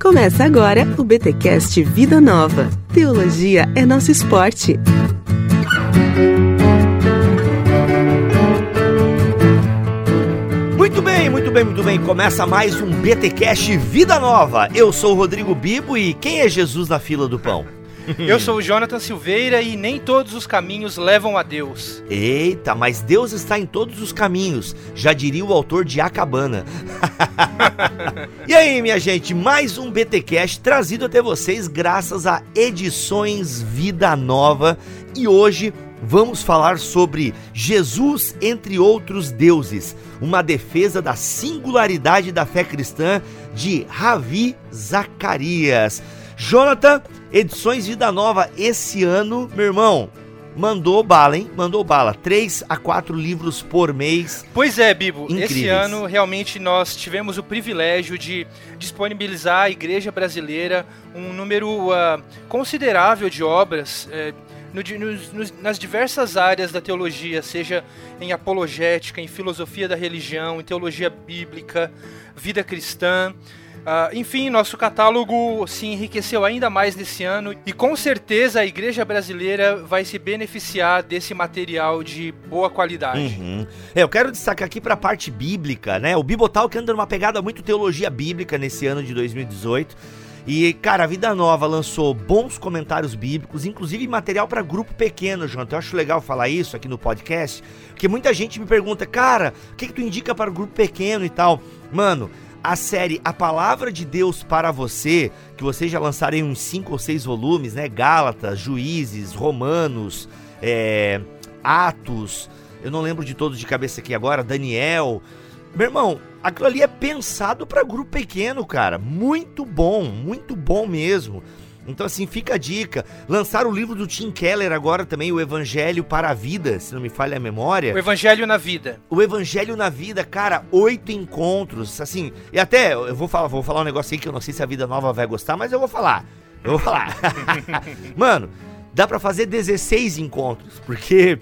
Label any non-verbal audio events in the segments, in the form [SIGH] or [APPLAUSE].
Começa agora o BTcast Vida Nova. Teologia é nosso esporte. Muito bem, muito bem, muito bem. Começa mais um BTcast Vida Nova. Eu sou o Rodrigo Bibo e quem é Jesus na fila do pão? Eu sou o Jonathan Silveira e nem todos os caminhos levam a Deus. Eita, mas Deus está em todos os caminhos, já diria o autor de A Cabana. [LAUGHS] e aí, minha gente, mais um BTcast trazido até vocês graças a Edições Vida Nova e hoje vamos falar sobre Jesus entre outros deuses, uma defesa da singularidade da fé cristã de Ravi Zacarias. Jonathan, Edições Vida Nova esse ano, meu irmão, mandou bala, hein? Mandou bala. Três a quatro livros por mês. Pois é, Bibo. Incríveis. Esse ano realmente nós tivemos o privilégio de disponibilizar à igreja brasileira um número uh, considerável de obras. Uh, no, no, nas diversas áreas da teologia, seja em apologética, em filosofia da religião, em teologia bíblica, vida cristã. Uh, enfim, nosso catálogo se enriqueceu ainda mais nesse ano e com certeza a igreja brasileira vai se beneficiar desse material de boa qualidade. Uhum. É, eu quero destacar aqui para a parte bíblica, né? O Bibotal que anda numa pegada muito teologia bíblica nesse ano de 2018. E, cara, a Vida Nova lançou bons comentários bíblicos, inclusive material para grupo pequeno, Jonathan. Eu acho legal falar isso aqui no podcast, porque muita gente me pergunta, cara, o que, que tu indica para grupo pequeno e tal? Mano, a série A Palavra de Deus para Você, que vocês já lançaram em uns 5 ou 6 volumes, né? Gálatas, Juízes, Romanos, é, Atos, eu não lembro de todos de cabeça aqui agora, Daniel. Meu irmão, aquilo ali é pensado para grupo pequeno, cara. Muito bom, muito bom mesmo. Então, assim, fica a dica. Lançaram o livro do Tim Keller agora também, O Evangelho para a Vida, se não me falha a memória. O Evangelho na Vida. O Evangelho na Vida, cara, oito encontros, assim. E até, eu vou falar, vou falar um negócio aí que eu não sei se a Vida Nova vai gostar, mas eu vou falar. Eu vou falar. [LAUGHS] Mano, dá para fazer 16 encontros, porque,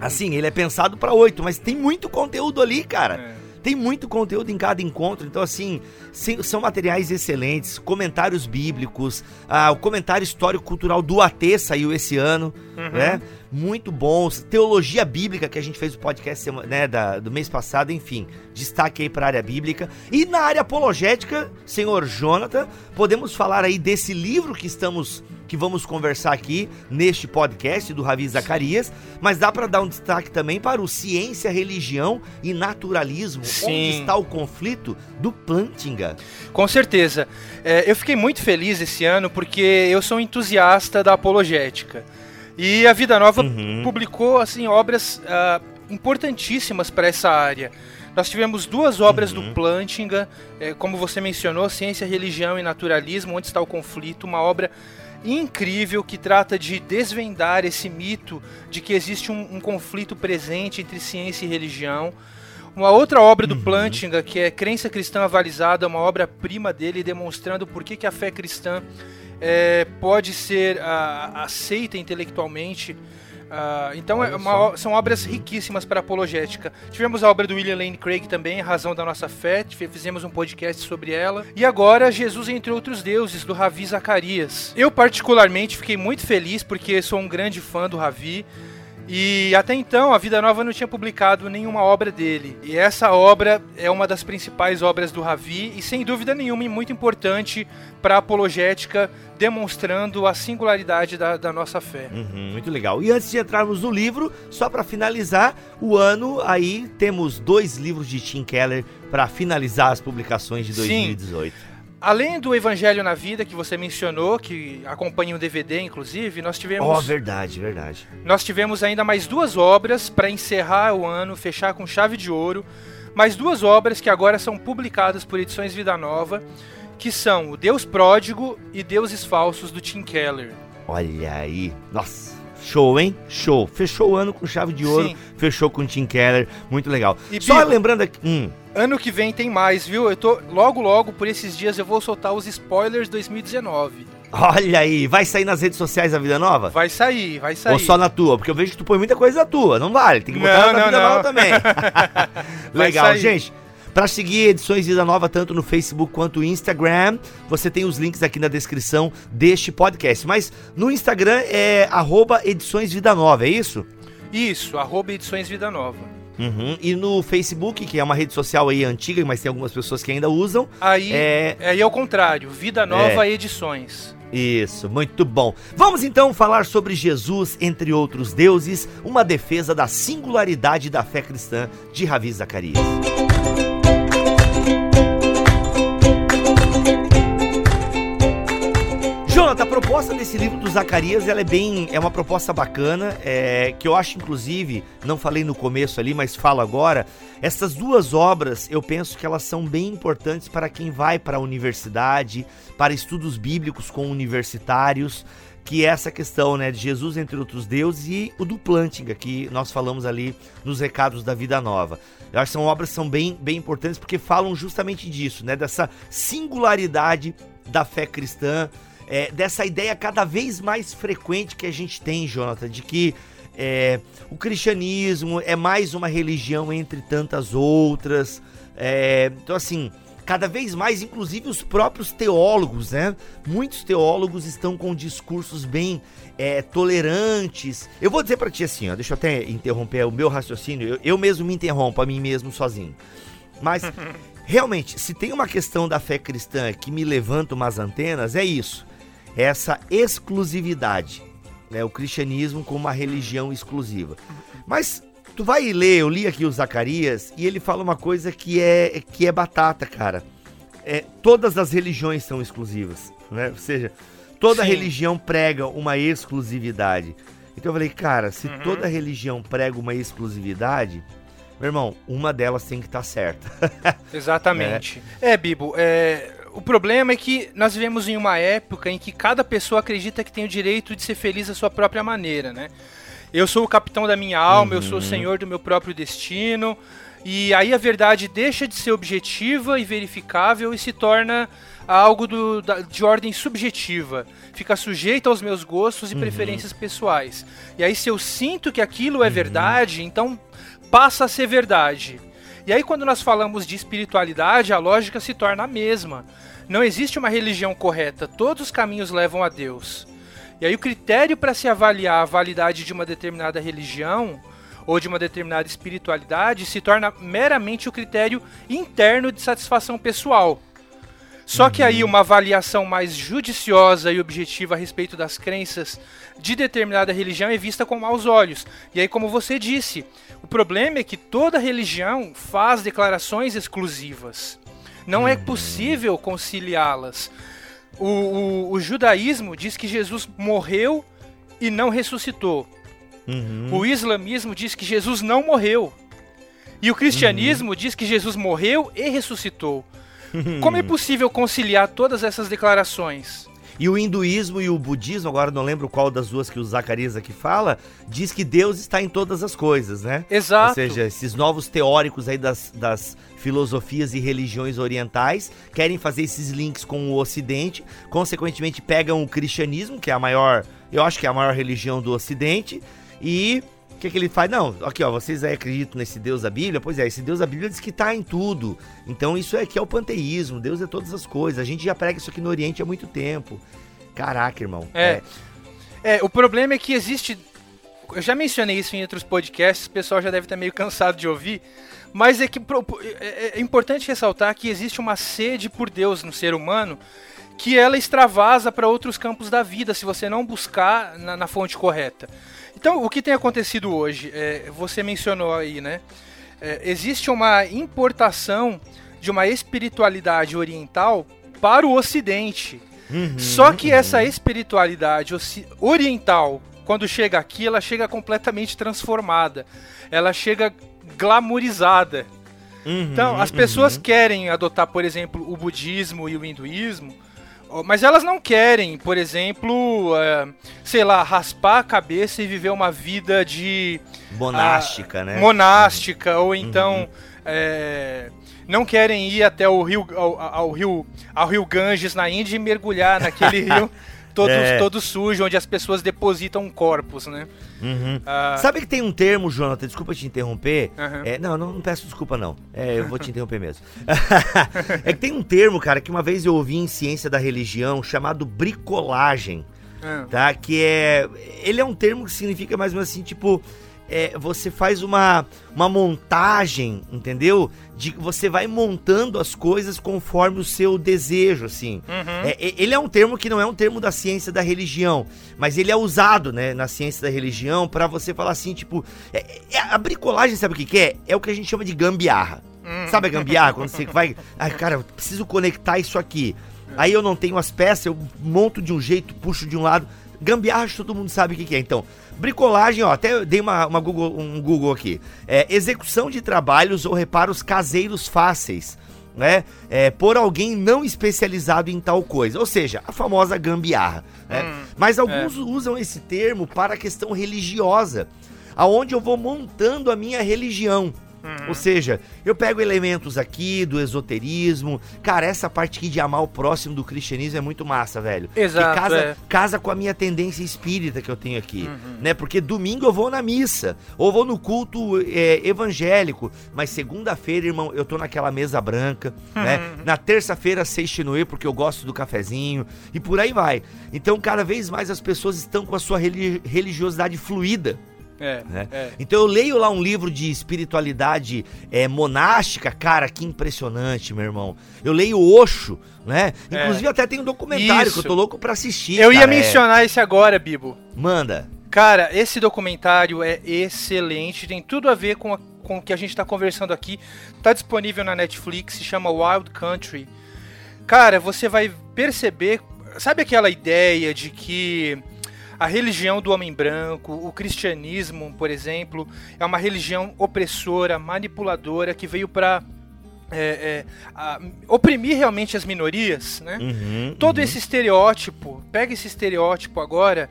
assim, ele é pensado para oito, mas tem muito conteúdo ali, cara. É. Tem muito conteúdo em cada encontro, então assim, são materiais excelentes, comentários bíblicos, ah, o comentário histórico-cultural do AT saiu esse ano, uhum. né? Muito bons, teologia bíblica que a gente fez o podcast né, da, do mês passado, enfim, destaque aí para a área bíblica. E na área apologética, senhor Jonathan, podemos falar aí desse livro que estamos que vamos conversar aqui neste podcast do Ravi Zacarias, mas dá para dar um destaque também para o ciência, religião e naturalismo. Sim. Onde está o conflito do Plantinga? Com certeza. É, eu fiquei muito feliz esse ano porque eu sou um entusiasta da apologética. E a Vida Nova uhum. publicou assim obras uh, importantíssimas para essa área. Nós tivemos duas obras uhum. do Plantinga, é, como você mencionou, Ciência, Religião e Naturalismo, Onde está o conflito, uma obra incrível que trata de desvendar esse mito de que existe um, um conflito presente entre ciência e religião. Uma outra obra do uhum. Plantinga, que é Crença Cristã Avalizada, uma obra-prima dele, demonstrando por que, que a fé cristã é, pode ser a, aceita intelectualmente Uh, então é uma, são obras riquíssimas para apologética. Tivemos a obra do William Lane Craig também, Razão da Nossa Fé, fizemos um podcast sobre ela. E agora Jesus entre outros deuses, do Ravi Zacarias. Eu particularmente fiquei muito feliz porque sou um grande fã do Ravi. E até então a Vida Nova não tinha publicado nenhuma obra dele. E essa obra é uma das principais obras do Ravi e sem dúvida nenhuma muito importante para a apologética, demonstrando a singularidade da, da nossa fé. Uhum, muito legal. E antes de entrarmos no livro, só para finalizar o ano, aí temos dois livros de Tim Keller para finalizar as publicações de 2018. Sim. Além do Evangelho na Vida que você mencionou, que acompanha um DVD, inclusive, nós tivemos. Oh, verdade, verdade. Nós tivemos ainda mais duas obras para encerrar o ano, fechar com chave de ouro. Mais duas obras que agora são publicadas por Edições Vida Nova, que são O Deus Pródigo e Deuses Falsos do Tim Keller. Olha aí, nossa. Show, hein? Show. Fechou o ano com chave de ouro, Sim. fechou com Tim Keller, muito legal. E Só lembrando aqui. Hum. Ano que vem tem mais, viu? Eu tô. Logo, logo, por esses dias, eu vou soltar os spoilers 2019. Olha aí, vai sair nas redes sociais a Vida Nova? Vai sair, vai sair. Ou só na tua? Porque eu vejo que tu põe muita coisa na tua, não vale, tem que botar não, na não, Vida não. Nova também. [LAUGHS] [LAUGHS] Legal, gente. Para seguir Edições Vida Nova tanto no Facebook quanto no Instagram, você tem os links aqui na descrição deste podcast. Mas no Instagram é arroba Edições Vida Nova, é isso? Isso, arroba Edições Vida Nova. Uhum. E no Facebook, que é uma rede social aí antiga, mas tem algumas pessoas que ainda usam. Aí é, aí é o contrário, Vida Nova é. Edições. Isso, muito bom. Vamos então falar sobre Jesus, entre outros deuses, uma defesa da singularidade da fé cristã de Ravi Zacarias. Jonathan, a proposta desse livro do Zacarias, ela é bem, é uma proposta bacana, é, que eu acho inclusive, não falei no começo ali, mas falo agora, essas duas obras, eu penso que elas são bem importantes para quem vai para a universidade, para estudos bíblicos com universitários, que é essa questão, né, de Jesus entre outros deuses e o do Plantinga, que nós falamos ali nos recados da Vida Nova. Eu acho que são obras que são bem, bem importantes porque falam justamente disso, né, dessa singularidade da fé cristã, é, dessa ideia cada vez mais frequente que a gente tem, Jonathan, de que é, o cristianismo é mais uma religião entre tantas outras. É, então, assim, cada vez mais, inclusive os próprios teólogos, né? Muitos teólogos estão com discursos bem é, tolerantes. Eu vou dizer para ti assim, ó, deixa eu até interromper o meu raciocínio, eu, eu mesmo me interrompo a mim mesmo sozinho. Mas, [LAUGHS] realmente, se tem uma questão da fé cristã que me levanta umas antenas, é isso essa exclusividade, né? O cristianismo como uma religião exclusiva. Mas tu vai ler, eu li aqui o Zacarias e ele fala uma coisa que é que é batata, cara. É, todas as religiões são exclusivas, né? Ou seja, toda Sim. religião prega uma exclusividade. Então eu falei, cara, se uhum. toda religião prega uma exclusividade, meu irmão, uma delas tem que estar tá certa. [LAUGHS] Exatamente. É, é Bibo, é, o problema é que nós vivemos em uma época em que cada pessoa acredita que tem o direito de ser feliz à sua própria maneira, né? Eu sou o capitão da minha alma, uhum. eu sou o uhum. senhor do meu próprio destino. E aí a verdade deixa de ser objetiva e verificável e se torna algo do, da, de ordem subjetiva. Fica sujeita aos meus gostos e uhum. preferências pessoais. E aí, se eu sinto que aquilo é uhum. verdade, então passa a ser verdade. E aí, quando nós falamos de espiritualidade, a lógica se torna a mesma. Não existe uma religião correta, todos os caminhos levam a Deus. E aí, o critério para se avaliar a validade de uma determinada religião ou de uma determinada espiritualidade se torna meramente o critério interno de satisfação pessoal. Só que aí uma avaliação mais judiciosa e objetiva a respeito das crenças de determinada religião é vista com maus olhos. E aí, como você disse, o problema é que toda religião faz declarações exclusivas. Não é possível conciliá-las. O, o, o, judaísmo diz que Jesus morreu e não ressuscitou. Uhum. O islamismo diz que Jesus não morreu. E o cristianismo uhum. diz que Jesus morreu e ressuscitou. [LAUGHS] Como é possível conciliar todas essas declarações? E o hinduísmo e o budismo, agora não lembro qual das duas que o Zacarias aqui fala, diz que Deus está em todas as coisas, né? Exato. Ou seja, esses novos teóricos aí das, das filosofias e religiões orientais querem fazer esses links com o Ocidente, consequentemente pegam o cristianismo, que é a maior, eu acho que é a maior religião do Ocidente, e o que, que ele faz? Não, aqui ó, vocês aí acreditam nesse Deus da Bíblia? Pois é, esse Deus da Bíblia diz que está em tudo. Então isso aqui é o panteísmo, Deus é todas as coisas. A gente já prega isso aqui no Oriente há muito tempo. Caraca, irmão. É. É, é o problema é que existe. Eu já mencionei isso em outros podcasts, o pessoal já deve estar meio cansado de ouvir. Mas é que é, é, é importante ressaltar que existe uma sede por Deus no ser humano que ela extravasa para outros campos da vida se você não buscar na, na fonte correta. Então, o que tem acontecido hoje? É, você mencionou aí, né? É, existe uma importação de uma espiritualidade oriental para o Ocidente. Uhum, Só que uhum. essa espiritualidade oriental, quando chega aqui, ela chega completamente transformada. Ela chega glamourizada. Uhum, então, as pessoas uhum. querem adotar, por exemplo, o budismo e o hinduísmo mas elas não querem, por exemplo, uh, sei lá, raspar a cabeça e viver uma vida de. Monástica, uh, né? Monástica, ou então. Uhum. É, não querem ir até o rio, ao, ao, rio, ao rio Ganges na Índia e mergulhar naquele [LAUGHS] rio todo, é. todo sujo, onde as pessoas depositam corpos, né? Uhum. Ah. Sabe que tem um termo, Jonathan, desculpa te interromper. Uhum. É, não, não, não, peço desculpa, não. É, eu vou te interromper mesmo. [LAUGHS] é que tem um termo, cara, que uma vez eu ouvi em ciência da religião chamado bricolagem. Uhum. Tá? Que é. Ele é um termo que significa mais ou menos assim, tipo é, você faz uma, uma montagem, entendeu? De você vai montando as coisas conforme o seu desejo, assim. Uhum. É, ele é um termo que não é um termo da ciência da religião, mas ele é usado, né, na ciência da religião para você falar assim, tipo, é, é, a bricolagem, sabe o que, que é? É o que a gente chama de gambiarra. Uhum. Sabe a gambiarra? Quando você vai, ai, cara, eu preciso conectar isso aqui. Aí eu não tenho as peças, eu monto de um jeito, puxo de um lado. Gambiarra, todo mundo sabe o que, que é. Então, Bricolagem, ó, até dei uma, uma Google, um Google aqui. É, execução de trabalhos ou reparos caseiros fáceis, né? É, por alguém não especializado em tal coisa. Ou seja, a famosa gambiarra. Né? Hum, Mas alguns é. usam esse termo para a questão religiosa, aonde eu vou montando a minha religião. Uhum. Ou seja, eu pego elementos aqui do esoterismo. Cara, essa parte aqui de amar o próximo do cristianismo é muito massa, velho. Exato. casa, é. casa com a minha tendência espírita que eu tenho aqui. Uhum. né? Porque domingo eu vou na missa, ou vou no culto é, evangélico. Mas segunda-feira, irmão, eu tô naquela mesa branca. Uhum. Né? Na terça-feira, sextinuê, porque eu gosto do cafezinho. E por aí vai. Então, cada vez mais as pessoas estão com a sua religiosidade fluida. É, né? é. Então eu leio lá um livro de espiritualidade é, monástica, cara, que impressionante, meu irmão. Eu leio Osho, né? É. Inclusive até tem um documentário Isso. que eu tô louco pra assistir. Eu cara, ia é. mencionar esse agora, Bibo. Manda. Cara, esse documentário é excelente, tem tudo a ver com, a, com o que a gente tá conversando aqui. Tá disponível na Netflix, se chama Wild Country. Cara, você vai perceber, sabe aquela ideia de que a religião do homem branco, o cristianismo, por exemplo, é uma religião opressora, manipuladora, que veio para é, é, oprimir realmente as minorias, né? Uhum, Todo uhum. esse estereótipo, pega esse estereótipo agora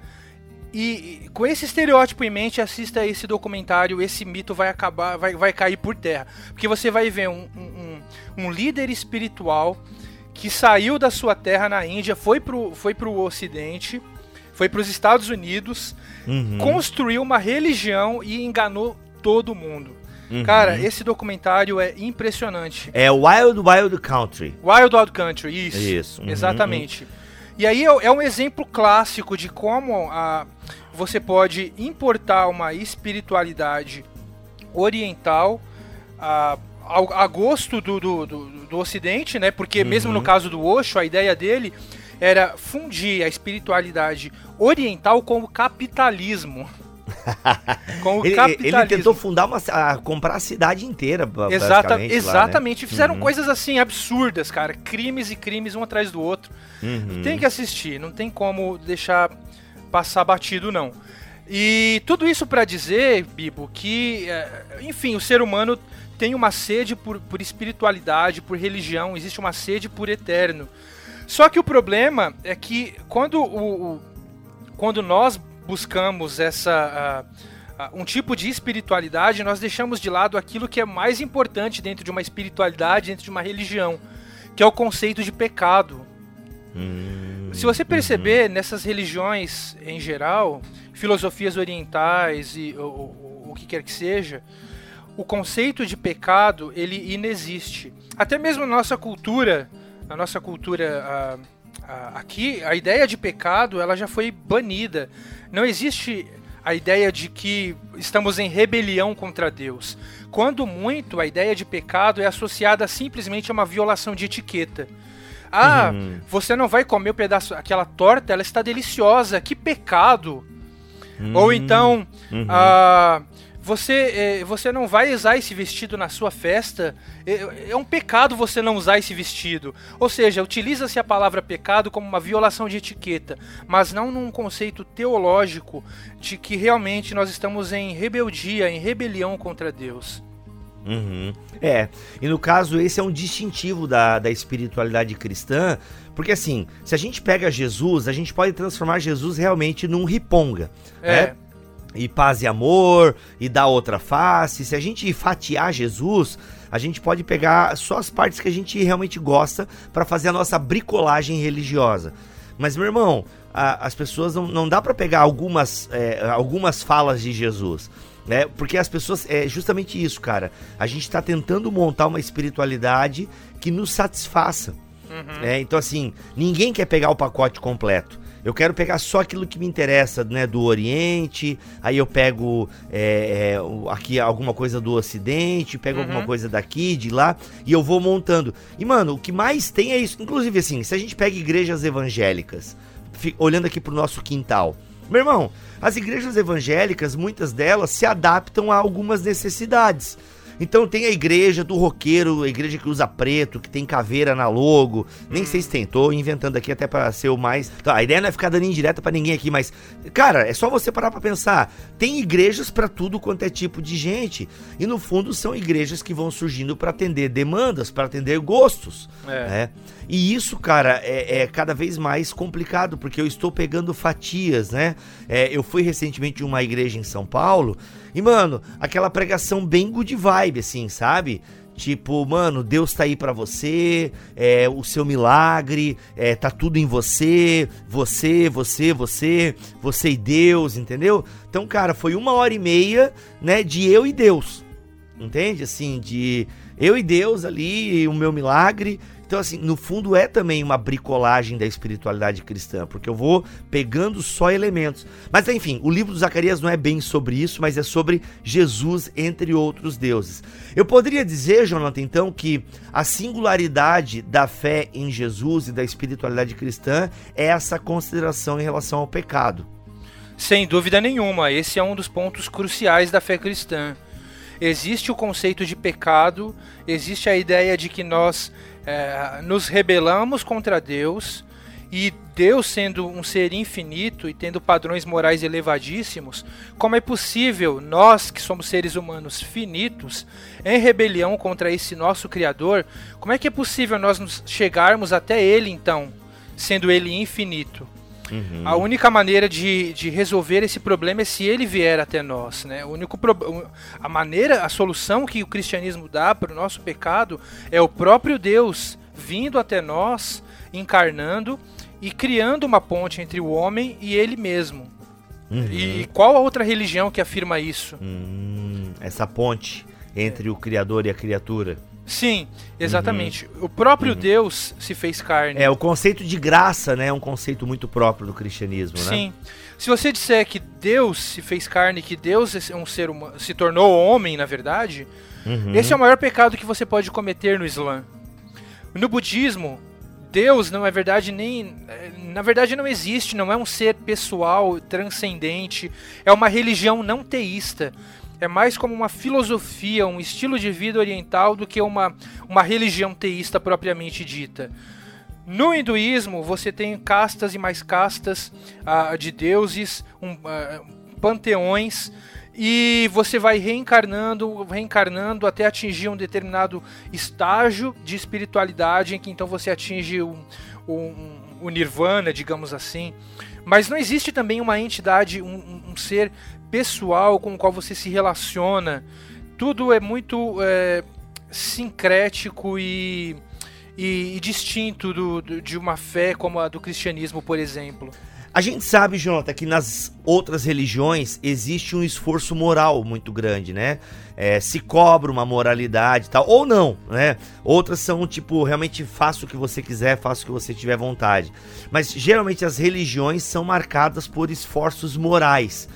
e, e, com esse estereótipo em mente assista a esse documentário, esse mito vai acabar, vai, vai cair por terra, porque você vai ver um, um, um líder espiritual que saiu da sua terra na Índia, foi pro, foi pro Ocidente foi para os Estados Unidos, uhum. construiu uma religião e enganou todo mundo. Uhum. Cara, esse documentário é impressionante. É Wild Wild Country. Wild Wild Country, isso. Isso. Uhum. Exatamente. E aí é, é um exemplo clássico de como a, você pode importar uma espiritualidade oriental a, a, a gosto do, do, do, do, Ocidente, né? Porque mesmo no uhum. caso do Osho, a ideia dele era fundir a espiritualidade oriental com o capitalismo. [LAUGHS] com o ele, capitalismo. Ele tentou fundar uma. A, comprar a cidade inteira. Exata, exatamente. Lá, né? Fizeram uhum. coisas assim absurdas, cara. Crimes e crimes um atrás do outro. Uhum. Tem que assistir, não tem como deixar passar batido, não. E tudo isso para dizer, Bibo, que, é, enfim, o ser humano tem uma sede por, por espiritualidade, por religião, existe uma sede por eterno. Só que o problema é que quando, o, o quando nós buscamos essa. Uh, um tipo de espiritualidade, nós deixamos de lado aquilo que é mais importante dentro de uma espiritualidade, dentro de uma religião, que é o conceito de pecado. Hum, Se você perceber, nessas religiões em geral, filosofias orientais e o, o que quer que seja, o conceito de pecado ele inexiste. Até mesmo na nossa cultura na nossa cultura aqui, a ideia de pecado ela já foi banida. Não existe a ideia de que estamos em rebelião contra Deus. Quando muito, a ideia de pecado é associada simplesmente a uma violação de etiqueta. Ah, uhum. você não vai comer o pedaço, aquela torta, ela está deliciosa, que pecado. Uhum. Ou então, uhum. ah, você, é, você não vai usar esse vestido na sua festa. É, é um pecado você não usar esse vestido. Ou seja, utiliza-se a palavra pecado como uma violação de etiqueta, mas não num conceito teológico de que realmente nós estamos em rebeldia, em rebelião contra Deus. Uhum. É, e no caso esse é um distintivo da, da espiritualidade cristã, porque assim, se a gente pega Jesus, a gente pode transformar Jesus realmente num riponga. É. Né? E paz e amor e dar outra face. Se a gente fatiar Jesus, a gente pode pegar só as partes que a gente realmente gosta para fazer a nossa bricolagem religiosa. Mas, meu irmão, a, as pessoas não, não dá para pegar algumas, é, algumas falas de Jesus. Né? Porque as pessoas. É justamente isso, cara. A gente está tentando montar uma espiritualidade que nos satisfaça. Uhum. Né? Então, assim, ninguém quer pegar o pacote completo. Eu quero pegar só aquilo que me interessa, né? Do Oriente, aí eu pego é, é, aqui alguma coisa do Ocidente, pego uhum. alguma coisa daqui, de lá, e eu vou montando. E, mano, o que mais tem é isso. Inclusive, assim, se a gente pega igrejas evangélicas, olhando aqui pro nosso quintal. Meu irmão, as igrejas evangélicas, muitas delas se adaptam a algumas necessidades. Então tem a igreja do roqueiro, a igreja que usa preto, que tem caveira na logo. Nem hum. sei se tem, tô inventando aqui até para ser o mais. Tá, a ideia não é ficar dando indireta para ninguém aqui, mas cara, é só você parar para pensar. Tem igrejas para tudo quanto é tipo de gente. E no fundo são igrejas que vão surgindo para atender demandas, para atender gostos. É. Né? E isso, cara, é, é, cada vez mais complicado, porque eu estou pegando fatias, né? É, eu fui recentemente uma igreja em São Paulo e, mano, aquela pregação bem good vibe, assim, sabe? Tipo, mano, Deus tá aí para você, é o seu milagre, é, tá tudo em você, você, você, você, você e Deus, entendeu? Então, cara, foi uma hora e meia, né, de eu e Deus, entende? Assim, de eu e Deus ali, o meu milagre, então, assim, no fundo é também uma bricolagem da espiritualidade cristã, porque eu vou pegando só elementos. Mas, enfim, o livro de Zacarias não é bem sobre isso, mas é sobre Jesus entre outros deuses. Eu poderia dizer, Jonathan, então, que a singularidade da fé em Jesus e da espiritualidade cristã é essa consideração em relação ao pecado. Sem dúvida nenhuma, esse é um dos pontos cruciais da fé cristã. Existe o conceito de pecado, existe a ideia de que nós é, nos rebelamos contra Deus e Deus sendo um ser infinito e tendo padrões morais elevadíssimos, como é possível nós que somos seres humanos finitos, em rebelião contra esse nosso Criador, como é que é possível nós chegarmos até Ele então, sendo Ele infinito? Uhum. A única maneira de, de resolver esse problema é se ele vier até nós, né? O único pro... a maneira, a solução que o cristianismo dá para o nosso pecado é o próprio Deus vindo até nós, encarnando e criando uma ponte entre o homem e ele mesmo. Uhum. E qual a outra religião que afirma isso? Hum, essa ponte entre é. o Criador e a criatura. Sim, exatamente. Uhum. O próprio uhum. Deus se fez carne. É, o conceito de graça, né, é um conceito muito próprio do cristianismo, né? Sim. Se você disser que Deus se fez carne, que Deus é um ser humano, se tornou homem, na verdade, uhum. esse é o maior pecado que você pode cometer no Islã. No budismo, Deus não é verdade nem na verdade não existe, não é um ser pessoal, transcendente, é uma religião não teísta é mais como uma filosofia, um estilo de vida oriental do que uma, uma religião teísta propriamente dita. No hinduísmo, você tem castas e mais castas uh, de deuses, um, uh, panteões, e você vai reencarnando, reencarnando até atingir um determinado estágio de espiritualidade em que então você atinge o um, um, um, nirvana, digamos assim. Mas não existe também uma entidade, um ser pessoal com o qual você se relaciona. Tudo é muito é, sincrético e, e, e distinto do, do, de uma fé como a do cristianismo, por exemplo. A gente sabe, Jonathan, que nas outras religiões existe um esforço moral muito grande, né? É, se cobra uma moralidade e tal, ou não, né? Outras são tipo, realmente faça o que você quiser, faça o que você tiver vontade. Mas geralmente as religiões são marcadas por esforços morais.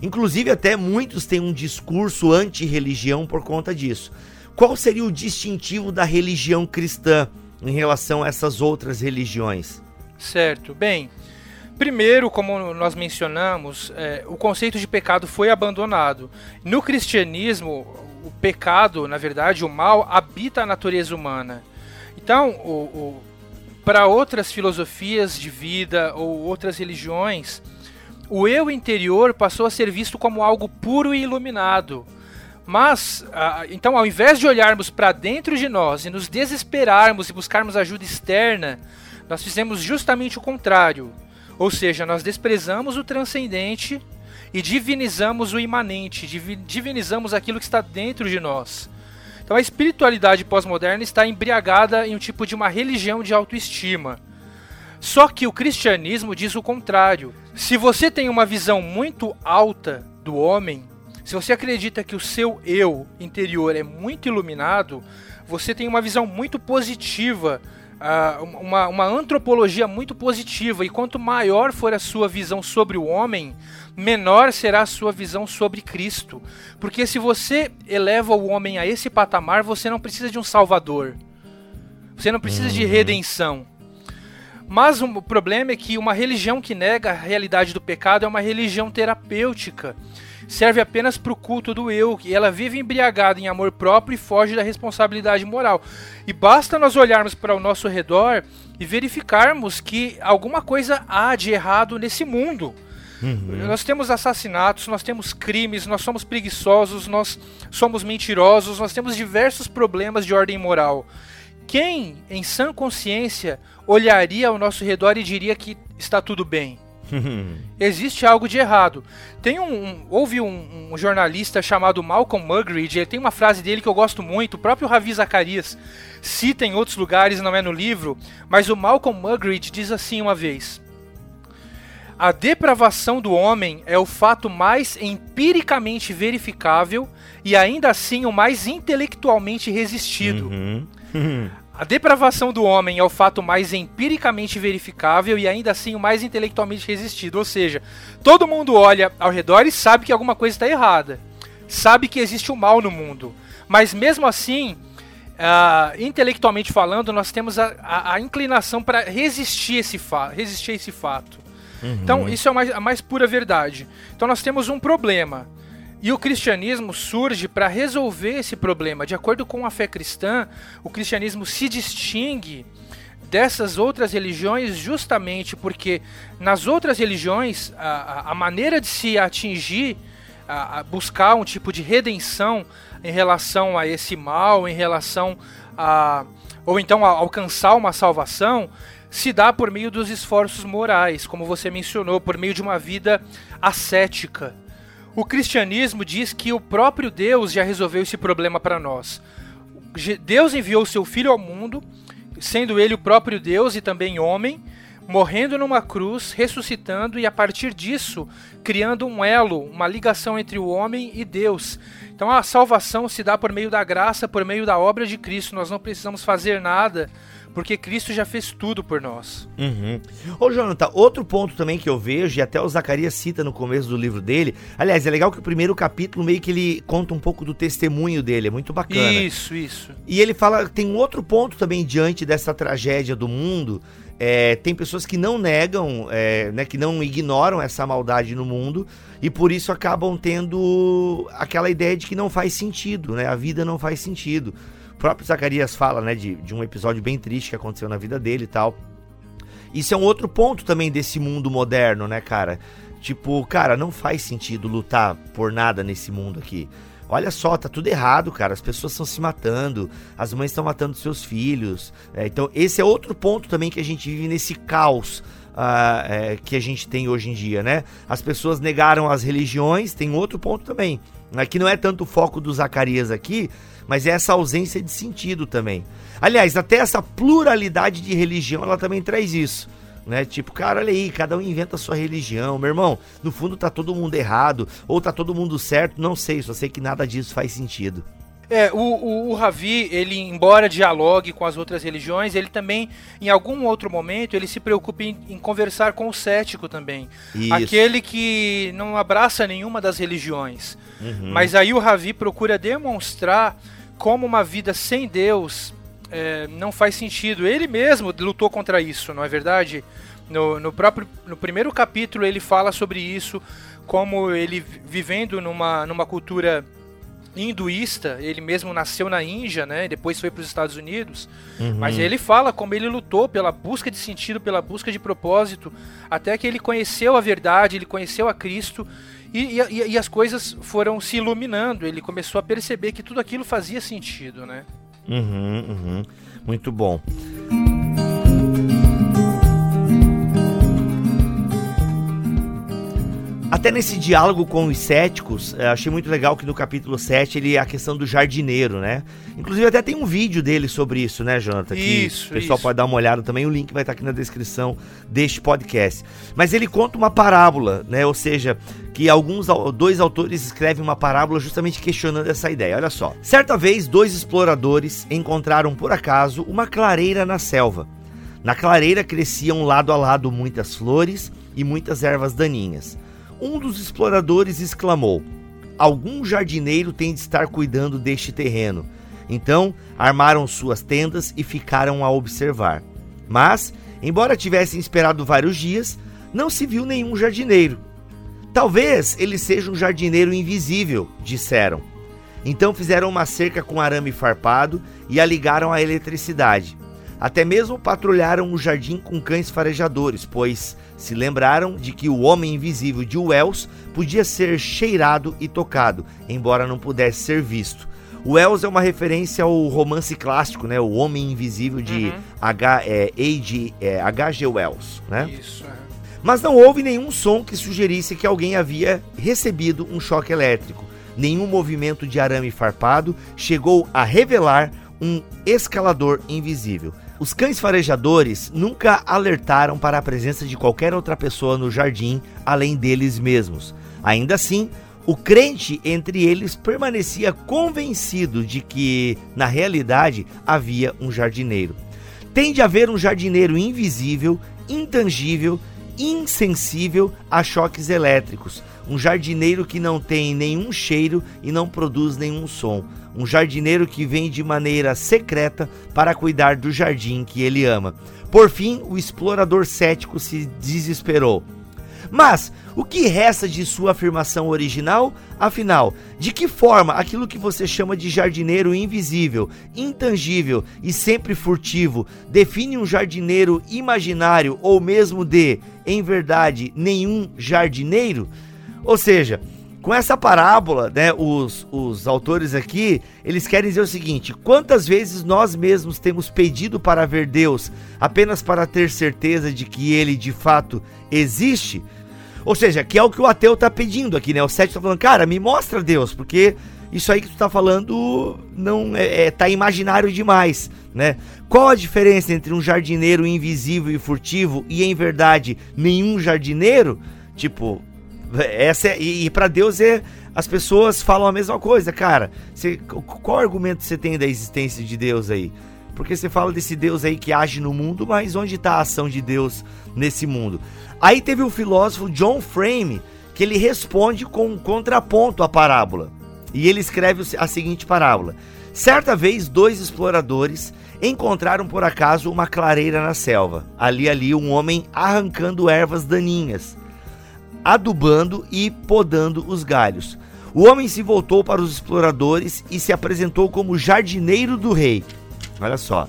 Inclusive, até muitos têm um discurso anti-religião por conta disso. Qual seria o distintivo da religião cristã em relação a essas outras religiões? Certo. Bem, primeiro, como nós mencionamos, é, o conceito de pecado foi abandonado. No cristianismo, o pecado, na verdade, o mal, habita a natureza humana. Então, para outras filosofias de vida ou outras religiões, o eu interior passou a ser visto como algo puro e iluminado. Mas, então, ao invés de olharmos para dentro de nós e nos desesperarmos e buscarmos ajuda externa, nós fizemos justamente o contrário. Ou seja, nós desprezamos o transcendente e divinizamos o imanente, divinizamos aquilo que está dentro de nós. Então, a espiritualidade pós-moderna está embriagada em um tipo de uma religião de autoestima Só que o cristianismo diz o contrário. Se você tem uma visão muito alta do homem, se você acredita que o seu eu interior é muito iluminado, você tem uma visão muito positiva, uh, uma, uma antropologia muito positiva. E quanto maior for a sua visão sobre o homem, menor será a sua visão sobre Cristo. Porque se você eleva o homem a esse patamar, você não precisa de um salvador. Você não precisa de uhum. redenção. Mas o problema é que uma religião que nega a realidade do pecado é uma religião terapêutica serve apenas para o culto do eu, e ela vive embriagada em amor próprio e foge da responsabilidade moral. E basta nós olharmos para o nosso redor e verificarmos que alguma coisa há de errado nesse mundo. Uhum. Nós temos assassinatos, nós temos crimes, nós somos preguiçosos, nós somos mentirosos, nós temos diversos problemas de ordem moral. Quem, em sã consciência, olharia ao nosso redor e diria que está tudo bem? [LAUGHS] Existe algo de errado. Tem um, um houve um, um, jornalista chamado Malcolm Muggeridge, ele tem uma frase dele que eu gosto muito, o próprio Ravi Zacarias cita em outros lugares, não é no livro, mas o Malcolm Muggeridge diz assim uma vez: A depravação do homem é o fato mais empiricamente verificável e ainda assim o mais intelectualmente resistido. Uhum. A depravação do homem é o fato mais empiricamente verificável e ainda assim o mais intelectualmente resistido. Ou seja, todo mundo olha ao redor e sabe que alguma coisa está errada. Sabe que existe o mal no mundo. Mas mesmo assim, uh, intelectualmente falando, nós temos a, a, a inclinação para resistir, esse resistir a esse fato. Uhum. Então, isso é a mais, a mais pura verdade. Então, nós temos um problema. E o cristianismo surge para resolver esse problema. De acordo com a fé cristã, o cristianismo se distingue dessas outras religiões justamente porque nas outras religiões a, a maneira de se atingir, a, a buscar um tipo de redenção em relação a esse mal, em relação a. ou então a alcançar uma salvação, se dá por meio dos esforços morais, como você mencionou, por meio de uma vida ascética. O cristianismo diz que o próprio Deus já resolveu esse problema para nós. Deus enviou seu filho ao mundo, sendo ele o próprio Deus e também homem, morrendo numa cruz, ressuscitando e a partir disso criando um elo, uma ligação entre o homem e Deus. Então a salvação se dá por meio da graça, por meio da obra de Cristo. Nós não precisamos fazer nada porque Cristo já fez tudo por nós. Uhum. Ô, Jonathan, outro ponto também que eu vejo, e até o Zacarias cita no começo do livro dele. Aliás, é legal que o primeiro capítulo meio que ele conta um pouco do testemunho dele, é muito bacana. Isso, isso. E ele fala, tem um outro ponto também diante dessa tragédia do mundo. É, tem pessoas que não negam, é, né, que não ignoram essa maldade no mundo e por isso acabam tendo aquela ideia de que não faz sentido, né? A vida não faz sentido próprio Zacarias fala, né, de, de um episódio bem triste que aconteceu na vida dele e tal. Isso é um outro ponto também desse mundo moderno, né, cara? Tipo, cara, não faz sentido lutar por nada nesse mundo aqui. Olha só, tá tudo errado, cara. As pessoas estão se matando, as mães estão matando seus filhos. É, então, esse é outro ponto também que a gente vive nesse caos é, que a gente tem hoje em dia, né? As pessoas negaram as religiões, tem outro ponto também. Aqui não é tanto o foco do Zacarias aqui, mas é essa ausência de sentido também. Aliás, até essa pluralidade de religião, ela também traz isso. Né? Tipo, cara, olha aí, cada um inventa a sua religião. Meu irmão, no fundo tá todo mundo errado, ou tá todo mundo certo, não sei, só sei que nada disso faz sentido. É, o, o, o, Ravi, ele, embora dialogue com as outras religiões, ele também, em algum outro momento, ele se preocupa em, em conversar com o cético também. Isso. Aquele que não abraça nenhuma das religiões. Uhum. Mas aí o Ravi procura demonstrar como uma vida sem Deus é, não faz sentido. Ele mesmo lutou contra isso, não é verdade? No, no, próprio, no primeiro capítulo ele fala sobre isso, como ele vivendo numa, numa cultura hinduísta, ele mesmo nasceu na Índia, né? Depois foi para os Estados Unidos. Uhum. Mas ele fala como ele lutou pela busca de sentido, pela busca de propósito, até que ele conheceu a verdade, ele conheceu a Cristo e, e, e, as coisas foram se iluminando. Ele começou a perceber que tudo aquilo fazia sentido, né? Uhum, uhum. Muito bom. Até nesse diálogo com os céticos, é, achei muito legal que no capítulo 7 ele a questão do jardineiro, né? Inclusive até tem um vídeo dele sobre isso, né, Jonathan? Que isso, o pessoal isso. pode dar uma olhada também, o link vai estar aqui na descrição deste podcast. Mas ele conta uma parábola, né? Ou seja, que alguns dois autores escrevem uma parábola justamente questionando essa ideia. Olha só. Certa vez, dois exploradores encontraram por acaso uma clareira na selva. Na clareira cresciam lado a lado muitas flores e muitas ervas daninhas um dos exploradores exclamou: Algum jardineiro tem de estar cuidando deste terreno. Então armaram suas tendas e ficaram a observar. Mas, embora tivessem esperado vários dias, não se viu nenhum jardineiro. Talvez ele seja um jardineiro invisível, disseram. Então fizeram uma cerca com arame farpado e a ligaram à eletricidade. Até mesmo patrulharam o jardim com cães farejadores, pois se lembraram de que o homem invisível de Wells podia ser cheirado e tocado, embora não pudesse ser visto. O Wells é uma referência ao romance clássico, né? O Homem Invisível de Uhum. H, é, H.G. É, H.G. Wells, né? Isso, é. Mas não houve nenhum som que sugerisse que alguém havia recebido um choque elétrico. Nenhum movimento de arame farpado chegou a revelar um escalador invisível. Os cães farejadores nunca alertaram para a presença de qualquer outra pessoa no jardim além deles mesmos. Ainda assim, o crente entre eles permanecia convencido de que, na realidade, havia um jardineiro. Tem de haver um jardineiro invisível, intangível, insensível a choques elétricos. Um jardineiro que não tem nenhum cheiro e não produz nenhum som. Um jardineiro que vem de maneira secreta para cuidar do jardim que ele ama. Por fim, o explorador cético se desesperou. Mas o que resta de sua afirmação original? Afinal, de que forma aquilo que você chama de jardineiro invisível, intangível e sempre furtivo define um jardineiro imaginário ou mesmo de, em verdade, nenhum jardineiro? Ou seja, com essa parábola, né, os, os autores aqui, eles querem dizer o seguinte: quantas vezes nós mesmos temos pedido para ver Deus apenas para ter certeza de que ele de fato existe? Ou seja, que é o que o ateu está pedindo aqui, né? O Sete está falando, cara, me mostra Deus, porque isso aí que tu está falando não é, é tá imaginário demais, né? Qual a diferença entre um jardineiro invisível e furtivo e em verdade nenhum jardineiro? Tipo, essa é, e, e para Deus é as pessoas falam a mesma coisa, cara. Você, qual argumento você tem da existência de Deus aí? Porque você fala desse Deus aí que age no mundo, mas onde está a ação de Deus nesse mundo? Aí teve o filósofo John Frame, que ele responde com um contraponto à parábola. E ele escreve a seguinte parábola: Certa vez, dois exploradores encontraram por acaso uma clareira na selva. Ali, ali, um homem arrancando ervas daninhas, adubando e podando os galhos. O homem se voltou para os exploradores e se apresentou como jardineiro do rei. Olha só.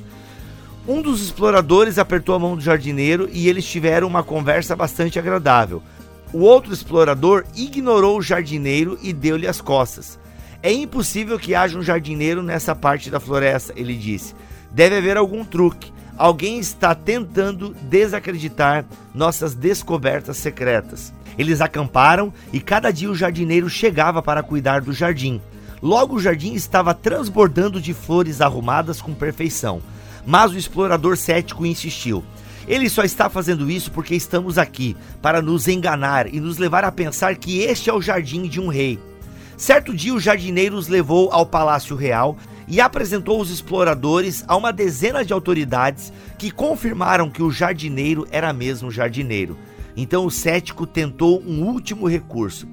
Um dos exploradores apertou a mão do jardineiro e eles tiveram uma conversa bastante agradável. O outro explorador ignorou o jardineiro e deu-lhe as costas. É impossível que haja um jardineiro nessa parte da floresta, ele disse. Deve haver algum truque. Alguém está tentando desacreditar nossas descobertas secretas. Eles acamparam e cada dia o jardineiro chegava para cuidar do jardim. Logo o jardim estava transbordando de flores arrumadas com perfeição. Mas o explorador cético insistiu. Ele só está fazendo isso porque estamos aqui, para nos enganar e nos levar a pensar que este é o jardim de um rei. Certo dia, o jardineiro os levou ao Palácio Real e apresentou os exploradores a uma dezena de autoridades que confirmaram que o jardineiro era mesmo jardineiro. Então o cético tentou um último recurso.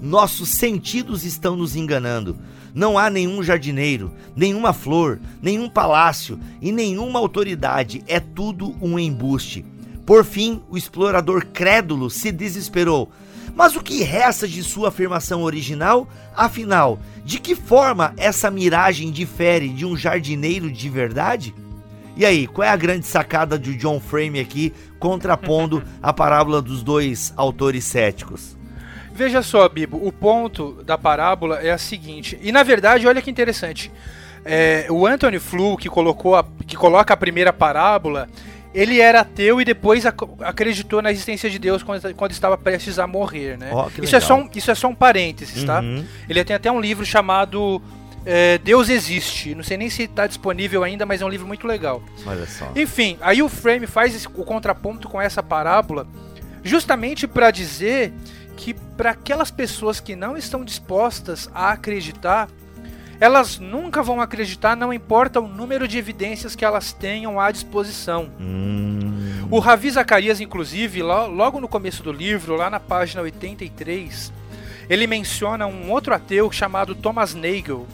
Nossos sentidos estão nos enganando. Não há nenhum jardineiro, nenhuma flor, nenhum palácio e nenhuma autoridade. É tudo um embuste. Por fim, o explorador crédulo se desesperou. Mas o que resta de sua afirmação original? Afinal, de que forma essa miragem difere de um jardineiro de verdade? E aí, qual é a grande sacada de John Frame aqui, contrapondo [LAUGHS] a parábola dos dois autores céticos? Veja só, Bibo, o ponto da parábola é a seguinte, e na verdade, olha que interessante. É, o Anthony Flew, que, colocou a, que coloca a primeira parábola, ele era ateu e depois ac acreditou na existência de Deus quando, quando estava prestes a morrer, né? Que isso, é só um, isso é só um parênteses, tá? Uhum. Ele tem até um livro chamado é, Deus Existe. Não sei nem se está disponível ainda, mas é um livro muito legal. Olha só. Enfim, aí o Frame faz esse- o contraponto com essa parábola, justamente para dizer que para aquelas pessoas que não estão dispostas a acreditar, elas nunca vão acreditar, não importa o número de evidências que elas tenham à disposição. Hum. O Ravi Zacarias, inclusive, lo- logo no começo do livro, lá na página 83, ele menciona um outro ateu chamado Thomas Nagel,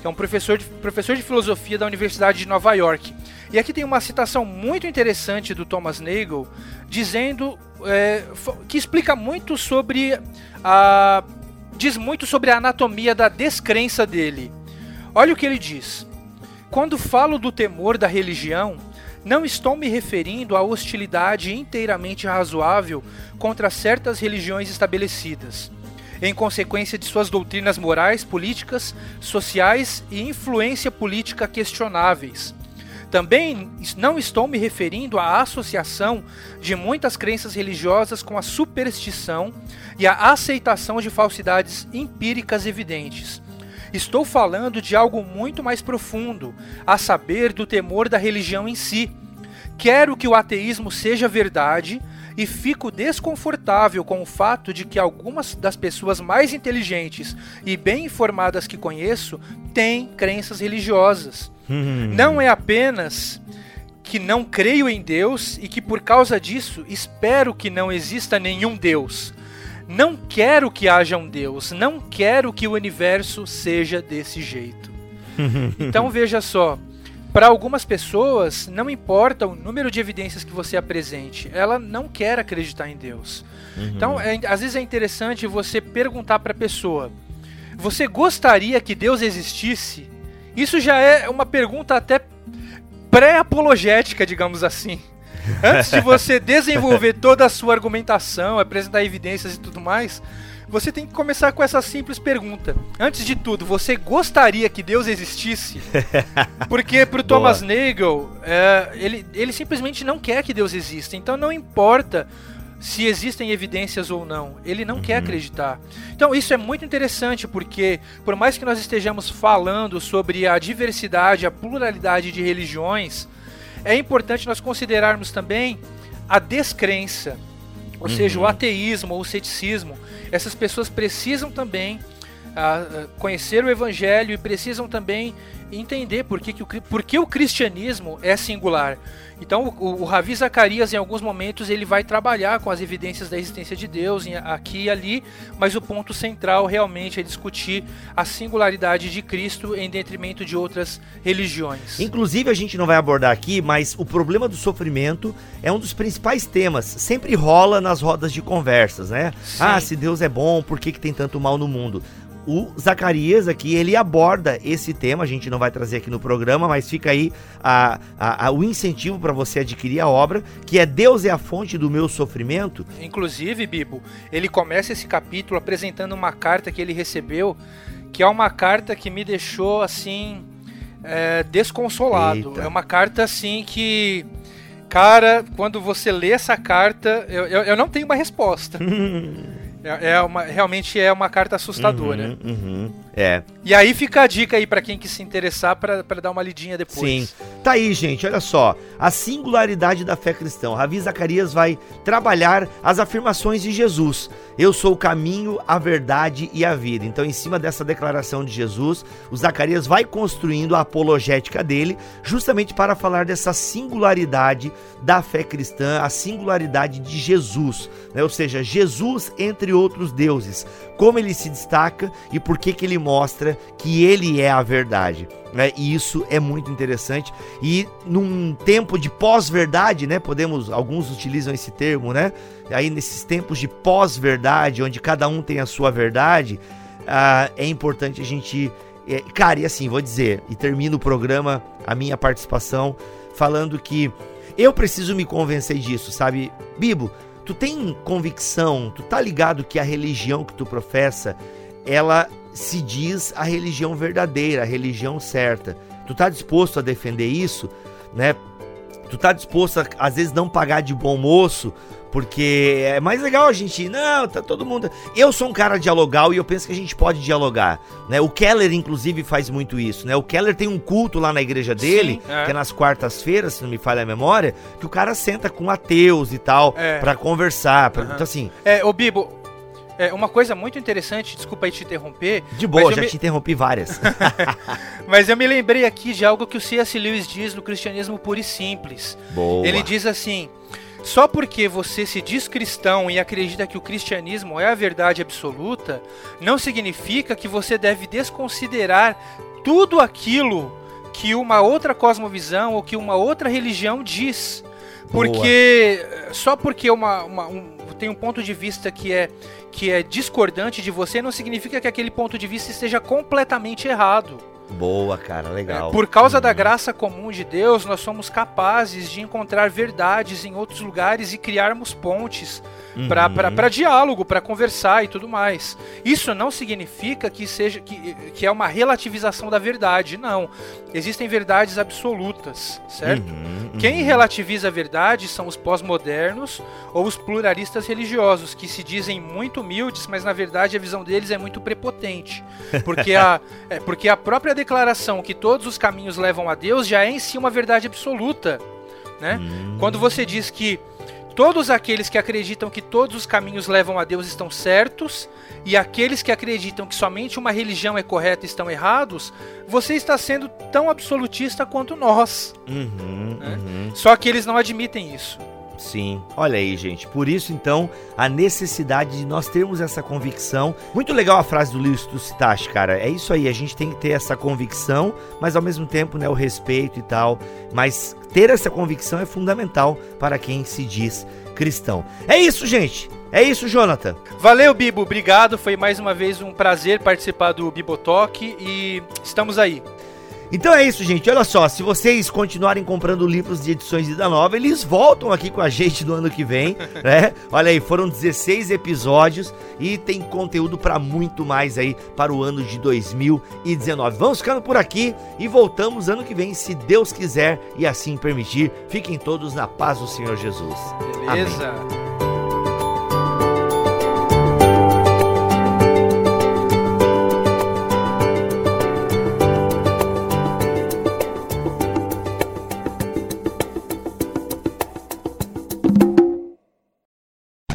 que é um professor de, professor de filosofia da Universidade de Nova York. E aqui tem uma citação muito interessante do Thomas Nagel, dizendo é, que explica muito sobre a diz muito sobre a anatomia da descrença dele. Olha o que ele diz. Quando falo do temor da religião, não estou me referindo à hostilidade inteiramente razoável contra certas religiões estabelecidas, em consequência de suas doutrinas morais, políticas, sociais e influência política questionáveis. Também não estou me referindo à associação de muitas crenças religiosas com a superstição e a aceitação de falsidades empíricas evidentes. Estou falando de algo muito mais profundo, a saber, do temor da religião em si. Quero que o ateísmo seja verdade e fico desconfortável com o fato de que algumas das pessoas mais inteligentes e bem informadas que conheço têm crenças religiosas. Hum. Não é apenas que não creio em Deus e que por causa disso espero que não exista nenhum Deus. Não quero que haja um Deus, não quero que o universo seja desse jeito. [LAUGHS] Então veja só, para algumas pessoas não importa o número de evidências que você apresente, ela não quer acreditar em Deus. Então, é- às vezes é interessante você perguntar para a pessoa: você gostaria que Deus existisse? Isso já é uma pergunta até pré-apologética, digamos assim. Antes de você [LAUGHS] desenvolver toda a sua argumentação, apresentar evidências e tudo mais, você tem que começar com essa simples pergunta. Antes de tudo, você gostaria que Deus existisse? [LAUGHS] Porque pro Thomas Nagel, é, ele, ele simplesmente não quer que Deus exista. Então não importa se existem evidências ou não, ele não quer acreditar. Então isso é muito interessante porque, por mais que nós estejamos falando sobre a diversidade, a pluralidade de religiões, é importante nós considerarmos também a descrença, ou seja, o ateísmo ou o ceticismo. Essas pessoas precisam também ah, ah, conhecer o evangelho e precisam também entender por que, que o, por que o cristianismo é singular. Então, o, o Ravi Zacarias, em alguns momentos, ele vai trabalhar com as evidências da existência de Deus em- aqui e ali, mas o ponto central realmente é discutir a singularidade de Cristo em detrimento de outras religiões. Inclusive, a gente não vai abordar aqui, mas o problema do sofrimento é um dos principais temas. Sempre rola nas rodas de conversas, né? Sim. Ah, se Deus é bom, por que, que tem tanto mal no mundo? O Zacarias aqui, ele aborda esse tema, a gente não vai trazer aqui no programa, mas fica aí a, a- a- o incentivo para você adquirir a obra, que é Deus é a fonte do meu sofrimento. Inclusive, Bibo, ele começa esse capítulo apresentando uma carta que ele recebeu, que é uma carta que me deixou assim é, desconsolado. Eita. É uma carta assim que, cara, quando você lê essa carta, eu, eu, eu não tenho uma resposta. [LAUGHS] É, é uma, realmente é uma carta assustadora. Uhum, uhum. É. E aí fica a dica aí pra quem que se interessar pra pra dar uma lidinha depois. Sim. Tá aí, gente, olha só. A singularidade da fé cristã. Ravi Zacarias vai trabalhar as afirmações de Jesus. Eu sou o caminho, a verdade e a vida. Então, em cima dessa declaração de Jesus, o Zacarias vai construindo a apologética dele, justamente para falar dessa singularidade da fé cristã, a singularidade de Jesus, né? Ou seja, Jesus entre outros deuses. Como ele se destaca e por que que ele mostra que ele é a verdade né? E isso é muito interessante. E num tempo de pós-verdade, né? Podemos, alguns utilizam esse termo, né? Aí nesses tempos de pós-verdade, onde cada um tem a sua verdade, ah, é importante a gente. é, cara, e assim, vou dizer, e termino o programa, a minha participação, falando que eu preciso me convencer disso, sabe? Bibo, tu tem convicção, tu tá ligado que a religião que tu professa, ela se diz a religião verdadeira, a religião certa. Tu tá disposto a defender isso, né? tu tá disposto a, às vezes, não pagar de bom moço, porque é mais legal a gente, não, tá todo mundo. Eu sou um cara dialogal e eu penso que a gente pode dialogar, né? O Keller inclusive faz muito isso, né? O Keller tem um culto lá na igreja dele, Sim, é. que é nas quartas-feiras, se não me falha a memória, que o cara senta com ateus e tal é. para conversar, pra, uhum. então assim. É, o Bibo, é, uma coisa muito interessante, desculpa aí te interromper. De boa, já me... te interrompi várias. [LAUGHS] mas eu me lembrei aqui de algo que o C.S. Lewis diz no Cristianismo Puro e Simples. Boa. Ele diz assim: só porque você se diz cristão e acredita que o cristianismo é a verdade absoluta, não significa que você deve desconsiderar tudo aquilo que uma outra cosmovisão ou que uma outra religião diz. Porque Boa. só porque uma, uma um, tem um ponto de vista que é que é discordante de você, não significa que aquele ponto de vista esteja completamente errado. Boa, cara, legal. É, por causa uhum. da graça comum de Deus, nós somos capazes de encontrar verdades em outros lugares e criarmos pontes uhum. para diálogo, para conversar e tudo mais. Isso não significa que seja que, que é uma relativização da verdade, não. Existem verdades absolutas, certo? Uhum, Quem uhum. relativiza a verdade são os pós-modernos ou os pluralistas religiosos, que se dizem muito humildes, mas na verdade a visão deles é muito prepotente. Porque a, [LAUGHS] é, porque a própria declaração que todos os caminhos levam a Deus já é em si uma verdade absoluta. Né? Hum. Quando você diz que todos aqueles que acreditam que todos os caminhos levam a Deus estão certos, e aqueles que acreditam que somente uma religião é correta estão errados, você está sendo tão absolutista quanto nós. Uhum, né? uhum. Só que eles não admitem isso. Sim, olha aí, gente. Por isso, então, a necessidade de nós termos essa convicção. Muito legal a frase do Lewis tu citaste, cara. É isso aí, a gente tem que ter essa convicção, mas ao mesmo tempo, né, o respeito e tal. Mas ter essa convicção é fundamental para quem se diz cristão. É isso, gente. É isso, Jonathan. Valeu, Bibo. Obrigado. Foi mais uma vez um prazer participar do Bibotalk e estamos aí. Então é isso, gente. Olha só, se vocês continuarem comprando livros de edições Vida Nova, eles voltam aqui com a gente no ano que vem, [LAUGHS] né? Olha aí, foram 16 episódios e tem conteúdo para muito mais aí para o ano de 2019. Vamos ficando por aqui e voltamos ano que vem, se Deus quiser e assim permitir. Fiquem todos na paz do Senhor Jesus. Beleza. Amém.